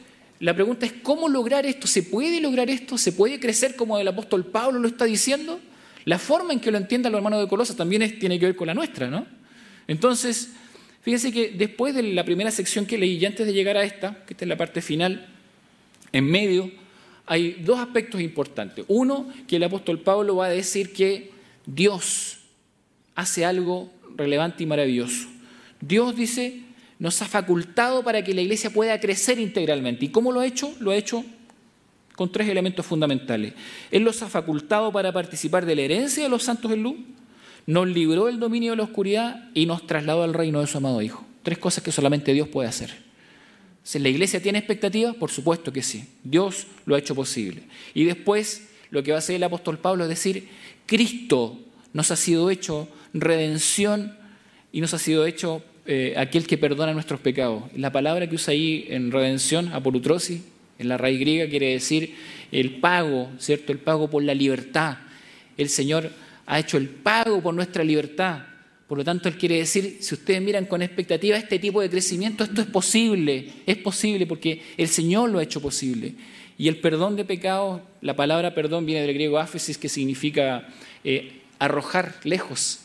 la pregunta es, ¿cómo lograr esto? ¿Se puede lograr esto? ¿Se puede crecer como el apóstol Pablo lo está diciendo? La forma en que lo entiendan los hermanos de Colosas también tiene que ver con la nuestra, ¿no? Entonces, fíjense que después de la primera sección que leí y antes de llegar a esta, que esta es la parte final, en medio, hay dos aspectos importantes. Uno, que el apóstol Pablo va a decir que Dios hace algo relevante y maravilloso. Dios dice, nos ha facultado para que la iglesia pueda crecer integralmente. ¿Y cómo lo ha hecho? Lo ha hecho con tres elementos fundamentales. Él los ha facultado para participar de la herencia de los santos en luz, nos libró del dominio de la oscuridad y nos trasladó al reino de su amado Hijo. Tres cosas que solamente Dios puede hacer. Si la iglesia tiene expectativas, por supuesto que sí. Dios lo ha hecho posible. Y después lo que va a hacer el apóstol Pablo es decir, Cristo nos ha sido hecho redención y nos ha sido hecho eh, aquel que perdona nuestros pecados. La palabra que usa ahí en redención, apolutrosis, en la raíz griega quiere decir el pago, ¿cierto? El pago por la libertad. El Señor ha hecho el pago por nuestra libertad. Por lo tanto, Él quiere decir, si ustedes miran con expectativa este tipo de crecimiento, esto es posible, es posible porque el Señor lo ha hecho posible. Y el perdón de pecados, la palabra perdón viene del griego áfesis, que significa eh, arrojar lejos,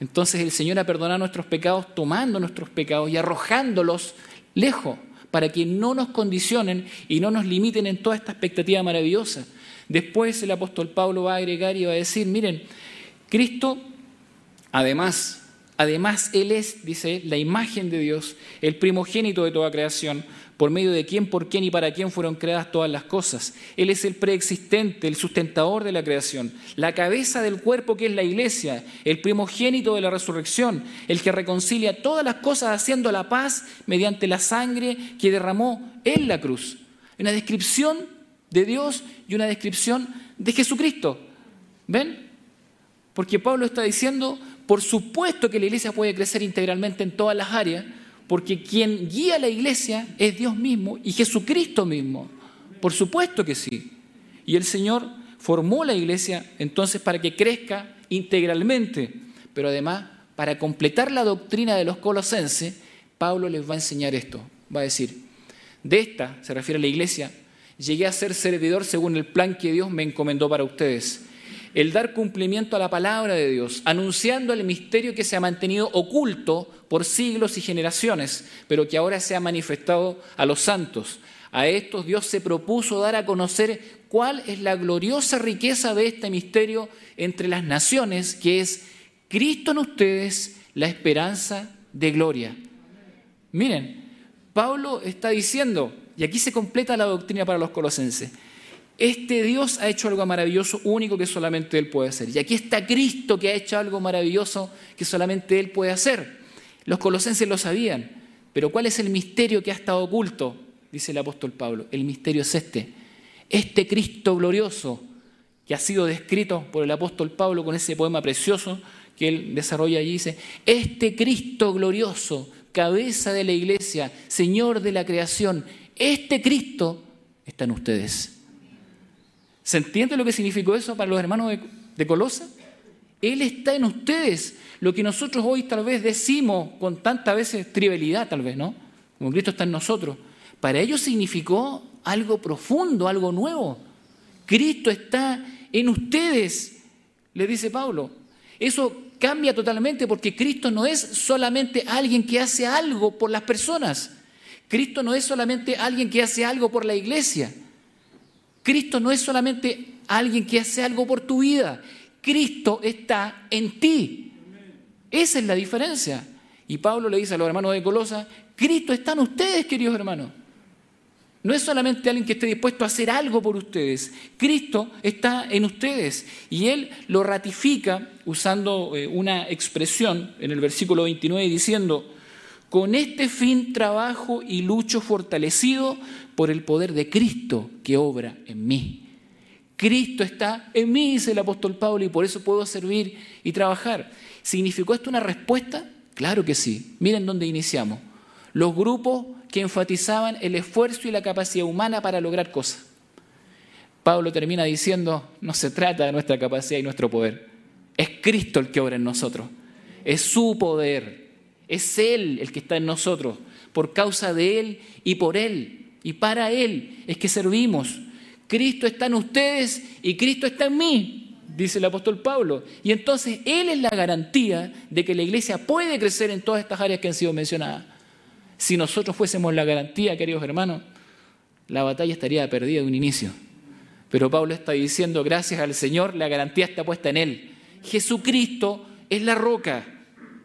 entonces el Señor ha perdonado nuestros pecados tomando nuestros pecados y arrojándolos lejos para que no nos condicionen y no nos limiten en toda esta expectativa maravillosa. Después el apóstol Pablo va a agregar y va a decir, miren, Cristo, además, además Él es, dice, la imagen de Dios, el primogénito de toda creación, por medio de quién, por quién y para quién fueron creadas todas las cosas. Él es el preexistente, el sustentador de la creación, la cabeza del cuerpo que es la iglesia, el primogénito de la resurrección, el que reconcilia todas las cosas haciendo la paz mediante la sangre que derramó en la cruz. Una descripción de Dios y una descripción de Jesucristo. ¿Ven? Porque Pablo está diciendo, por supuesto que la iglesia puede crecer integralmente en todas las áreas, porque quien guía la iglesia es Dios mismo y Jesucristo mismo. Por supuesto que sí. Y el Señor formó la iglesia entonces para que crezca integralmente, pero además para completar la doctrina de los colosenses, Pablo les va a enseñar esto. Va a decir, de esta, se refiere a la iglesia, llegué a ser servidor según el plan que Dios me encomendó para ustedes el dar cumplimiento a la palabra de Dios, anunciando el misterio que se ha mantenido oculto por siglos y generaciones, pero que ahora se ha manifestado a los santos. A estos Dios se propuso dar a conocer cuál es la gloriosa riqueza de este misterio entre las naciones, que es Cristo en ustedes, la esperanza de gloria. Miren, Pablo está diciendo, y aquí se completa la doctrina para los colosenses, este Dios ha hecho algo maravilloso, único que solamente Él puede hacer. Y aquí está Cristo que ha hecho algo maravilloso que solamente Él puede hacer. Los colosenses lo sabían, pero ¿cuál es el misterio que ha estado oculto? Dice el apóstol Pablo. El misterio es este. Este Cristo glorioso que ha sido descrito por el apóstol Pablo con ese poema precioso que él desarrolla allí, dice, este Cristo glorioso, cabeza de la iglesia, Señor de la creación, este Cristo está en ustedes. ¿Se entiende lo que significó eso para los hermanos de, Colosa? Él está en ustedes. Lo que nosotros hoy tal vez decimos con tanta veces trivialidad, tal vez, ¿no? Como Cristo está en nosotros. Para ellos significó algo profundo, algo nuevo. Cristo está en ustedes, le dice Pablo. Eso cambia totalmente porque Cristo no es solamente alguien que hace algo por las personas. Cristo no es solamente alguien que hace algo por la iglesia. Cristo no es solamente alguien que hace algo por tu vida. Cristo está en ti. Esa es la diferencia. Y Pablo le dice a los hermanos de Colosa, Cristo está en ustedes, queridos hermanos. No es solamente alguien que esté dispuesto a hacer algo por ustedes. Cristo está en ustedes. Y Él lo ratifica usando eh, una expresión en el versículo 29 diciendo, con este fin trabajo y lucho fortalecido por el poder de Cristo que obra en mí. Cristo está en mí, dice el apóstol Pablo, y por eso puedo servir y trabajar. ¿Significó esto una respuesta? Claro que sí. Miren dónde iniciamos. Los grupos que enfatizaban el esfuerzo y la capacidad humana para lograr cosas. Pablo termina diciendo, no se trata de nuestra capacidad y nuestro poder, es Cristo el que obra en nosotros, es su poder, es Él el que está en nosotros, por causa de Él y por Él y para Él es que servimos. Cristo está en ustedes y Cristo está en mí, dice el apóstol Pablo. Y entonces Él es la garantía de que la iglesia puede crecer en todas estas áreas que han sido mencionadas. Si nosotros fuésemos la garantía, queridos hermanos, la batalla estaría perdida de un inicio. Pero Pablo está diciendo, gracias al Señor, la garantía está puesta en Él. Jesucristo es la roca.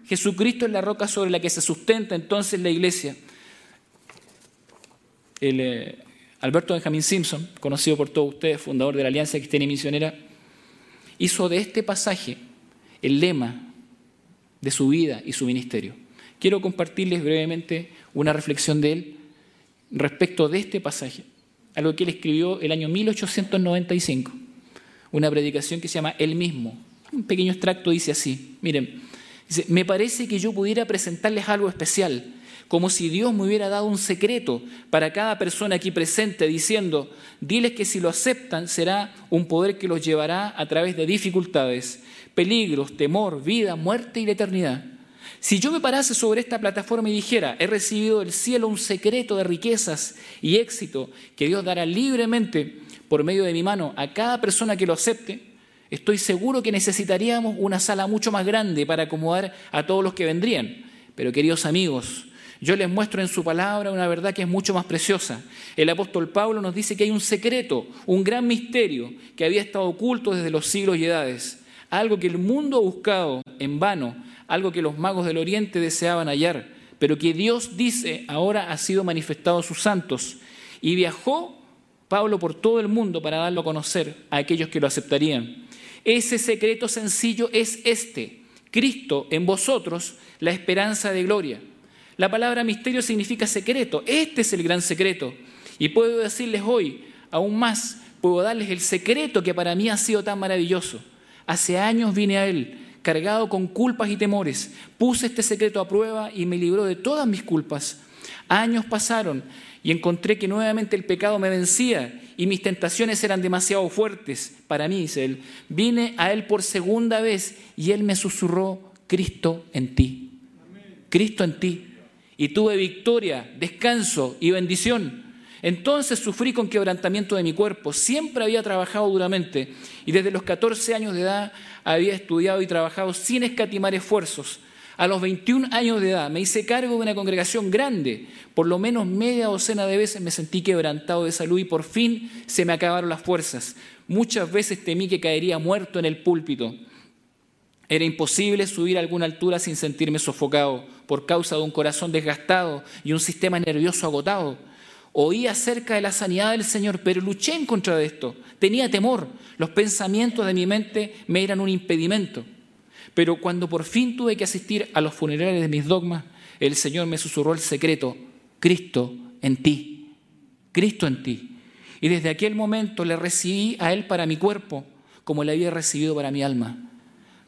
Jesucristo es la roca sobre la que se sustenta entonces la iglesia. Eh, Alberto Benjamin Simpson, conocido por todos ustedes, fundador de la Alianza Cristiana y Misionera, hizo de este pasaje el lema de su vida y su ministerio. Quiero compartirles brevemente una reflexión de él respecto de este pasaje, algo que él escribió el año 1895, una predicación que se llama Él mismo. Un pequeño extracto dice así, miren, me parece que yo pudiera presentarles algo especial, como si Dios me hubiera dado un secreto para cada persona aquí presente, diciendo, diles que si lo aceptan será un poder que los llevará a través de dificultades, peligros, temor, vida, muerte y la eternidad. Si yo me parase sobre esta plataforma y dijera, he recibido del cielo un secreto de riquezas y éxito que Dios dará libremente por medio de mi mano a cada persona que lo acepte, estoy seguro que necesitaríamos una sala mucho más grande para acomodar a todos los que vendrían. Pero queridos amigos, yo les muestro en su palabra una verdad que es mucho más preciosa. El apóstol Pablo nos dice que hay un secreto, un gran misterio que había estado oculto desde los siglos y edades, algo que el mundo ha buscado en vano algo que los magos del Oriente deseaban hallar, pero que Dios dice ahora ha sido manifestado a sus santos. Y viajó Pablo por todo el mundo para darlo a conocer a aquellos que lo aceptarían. Ese secreto sencillo es este, Cristo en vosotros, la esperanza de gloria. La palabra misterio significa secreto, este es el gran secreto. Y puedo decirles hoy, aún más, puedo darles el secreto que para mí ha sido tan maravilloso. Hace años vine a Él cargado con culpas y temores. Puse este secreto a prueba y me libró de todas mis culpas. Años pasaron y encontré que nuevamente el pecado me vencía y mis tentaciones eran demasiado fuertes para mí, dice él. Vine a él por segunda vez y él me susurró, Cristo en ti. Cristo en ti. Y tuve victoria, descanso y bendición. Entonces sufrí con quebrantamiento de mi cuerpo. Siempre había trabajado duramente y desde los 14 años de edad había estudiado y trabajado sin escatimar esfuerzos. A los 21 años de edad me hice cargo de una congregación grande. Por lo menos media docena de veces me sentí quebrantado de salud y por fin se me acabaron las fuerzas. Muchas veces temí que caería muerto en el púlpito. Era imposible subir a alguna altura sin sentirme sofocado por causa de un corazón desgastado y un sistema nervioso agotado. Oí acerca de la sanidad del Señor, pero luché en contra de esto. Tenía temor. Los pensamientos de mi mente me eran un impedimento. Pero cuando por fin tuve que asistir a los funerales de mis dogmas, el Señor me susurró el secreto, Cristo en ti, Cristo en ti. Y desde aquel momento le recibí a Él para mi cuerpo como le había recibido para mi alma.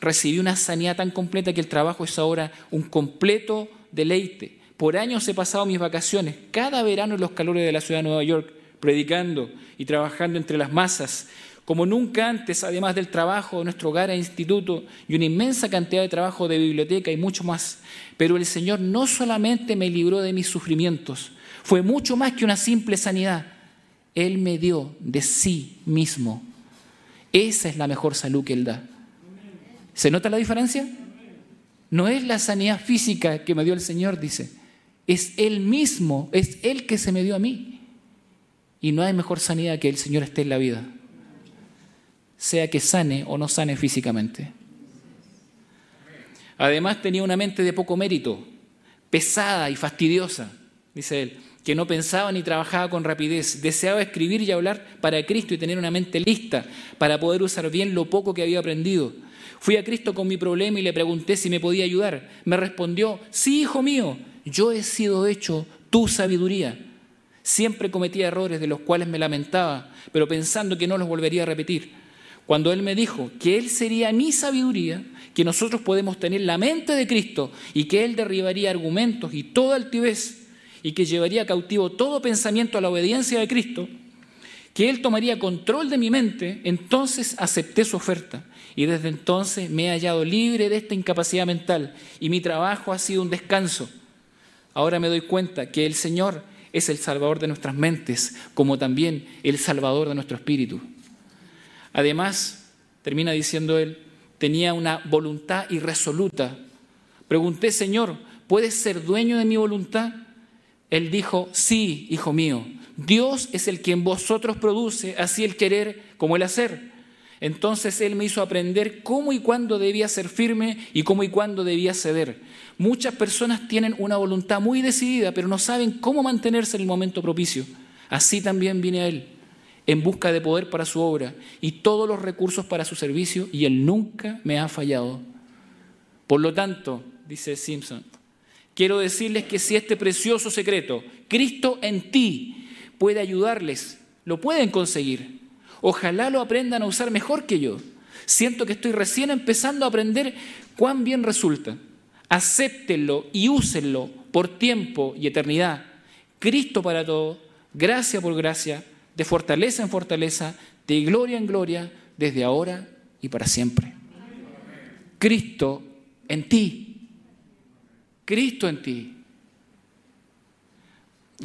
Recibí una sanidad tan completa que el trabajo es ahora un completo deleite por años he pasado mis vacaciones, cada verano en los calores de la ciudad de Nueva York, predicando y trabajando entre las masas, como nunca antes, además del trabajo de nuestro hogar e instituto y una inmensa cantidad de trabajo de biblioteca y mucho más. Pero el Señor no solamente me libró de mis sufrimientos, fue mucho más que una simple sanidad. Él me dio de sí mismo. Esa es la mejor salud que Él da. ¿Se nota la diferencia? No es la sanidad física que me dio el Señor, dice. Es Él mismo, es Él que se me dio a mí. Y no hay mejor sanidad que el Señor esté en la vida, sea que sane o no sane físicamente. Además tenía una mente de poco mérito, pesada y fastidiosa, dice él, que no pensaba ni trabajaba con rapidez, deseaba escribir y hablar para Cristo y tener una mente lista para poder usar bien lo poco que había aprendido. Fui a Cristo con mi problema y le pregunté si me podía ayudar. Me respondió, sí, hijo mío, yo he sido hecho tu sabiduría. Siempre cometía errores de los cuales me lamentaba, pero pensando que no los volvería a repetir. Cuando Él me dijo que Él sería mi sabiduría, que nosotros podemos tener la mente de Cristo y que Él derribaría argumentos y toda altivez y que llevaría cautivo todo pensamiento a la obediencia de Cristo, que Él tomaría control de mi mente, entonces acepté su oferta y desde entonces me he hallado libre de esta incapacidad mental y mi trabajo ha sido un descanso. Ahora me doy cuenta que el Señor es el salvador de nuestras mentes, como también el salvador de nuestro espíritu. Además, termina diciendo él, tenía una voluntad irresoluta. Pregunté, Señor, ¿puedes ser dueño de mi voluntad? Él dijo, sí, hijo mío, Dios es el que en vosotros produce así el querer como el hacer. Entonces Él me hizo aprender cómo y cuándo debía ser firme y cómo y cuándo debía ceder. Muchas personas tienen una voluntad muy decidida, pero no saben cómo mantenerse en el momento propicio. Así también vine a Él, en busca de poder para su obra y todos los recursos para su servicio, y Él nunca me ha fallado. Por lo tanto, dice Simpson, quiero decirles que si este precioso secreto, Cristo en ti, puede ayudarles, lo pueden conseguir. Ojalá lo aprendan a usar mejor que yo. Siento que estoy recién empezando a aprender cuán bien resulta. Acéptenlo y úsenlo por tiempo y eternidad. Cristo para todo, gracia por gracia, de fortaleza en fortaleza, de gloria en gloria, desde ahora y para siempre. Cristo en ti. Cristo en ti.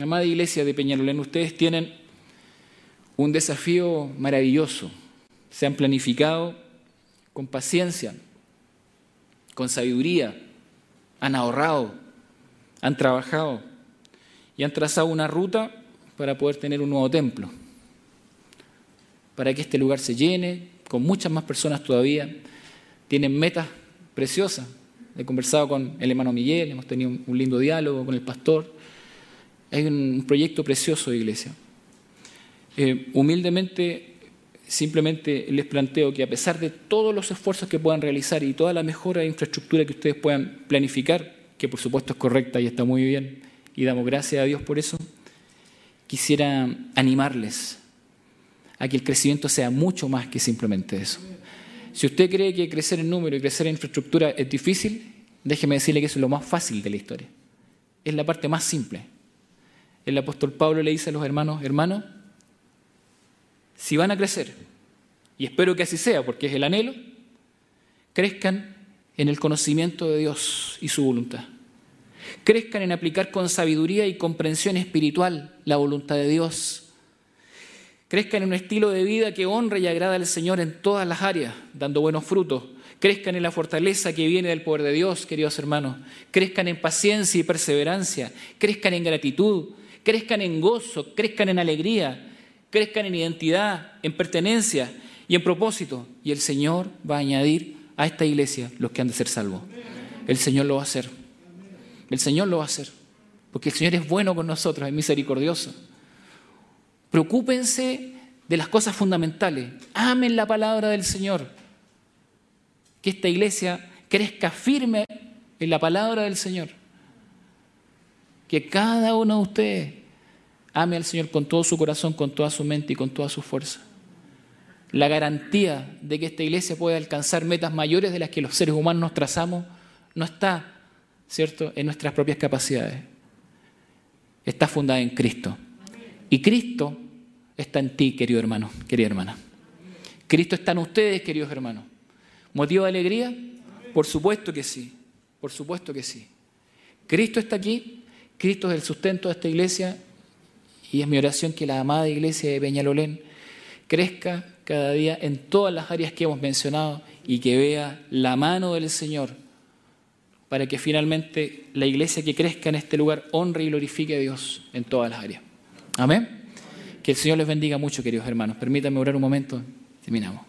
Amada iglesia de Peñalolén, ustedes tienen un desafío maravilloso. Se han planificado con paciencia, con sabiduría, han ahorrado, han trabajado y han trazado una ruta para poder tener un nuevo templo, para que este lugar se llene con muchas más personas todavía. Tienen metas preciosas. He conversado con el hermano Miguel, hemos tenido un lindo diálogo con el pastor. Hay un proyecto precioso de iglesia. Eh, humildemente, simplemente les planteo que a pesar de todos los esfuerzos que puedan realizar y toda la mejora de infraestructura que ustedes puedan planificar, que por supuesto es correcta y está muy bien, y damos gracias a Dios por eso, quisiera animarles a que el crecimiento sea mucho más que simplemente eso. Si usted cree que crecer en número y crecer en infraestructura es difícil, déjeme decirle que es lo más fácil de la historia. Es la parte más simple. El apóstol Pablo le dice a los hermanos, hermanos, si van a crecer, y espero que así sea porque es el anhelo, crezcan en el conocimiento de Dios y su voluntad. Crezcan en aplicar con sabiduría y comprensión espiritual la voluntad de Dios. Crezcan en un estilo de vida que honre y agrada al Señor en todas las áreas, dando buenos frutos. Crezcan en la fortaleza que viene del poder de Dios, queridos hermanos. Crezcan en paciencia y perseverancia. Crezcan en gratitud. Crezcan en gozo. Crezcan en alegría crezcan en identidad, en pertenencia y en propósito. Y el Señor va a añadir a esta iglesia los que han de ser salvos. El Señor lo va a hacer. El Señor lo va a hacer. Porque el Señor es bueno con nosotros, es misericordioso. Preocúpense de las cosas fundamentales. Amen la palabra del Señor. Que esta iglesia crezca firme en la palabra del Señor. Que cada uno de ustedes Ame al Señor con todo su corazón, con toda su mente y con toda su fuerza. La garantía de que esta iglesia pueda alcanzar metas mayores de las que los seres humanos nos trazamos no está, ¿cierto?, en nuestras propias capacidades. Está fundada en Cristo. Y Cristo está en ti, querido hermano, querida hermana. Cristo está en ustedes, queridos hermanos. ¿Motivo de alegría? Por supuesto que sí. Por supuesto que sí. Cristo está aquí. Cristo es el sustento de esta iglesia y es mi oración que la amada iglesia de Peñalolén crezca cada día en todas las áreas que hemos mencionado y que vea la mano del Señor para que finalmente la iglesia que crezca en este lugar honre y glorifique a Dios en todas las áreas. Amén. Que el Señor les bendiga mucho, queridos hermanos. Permítanme orar un momento. Terminamos.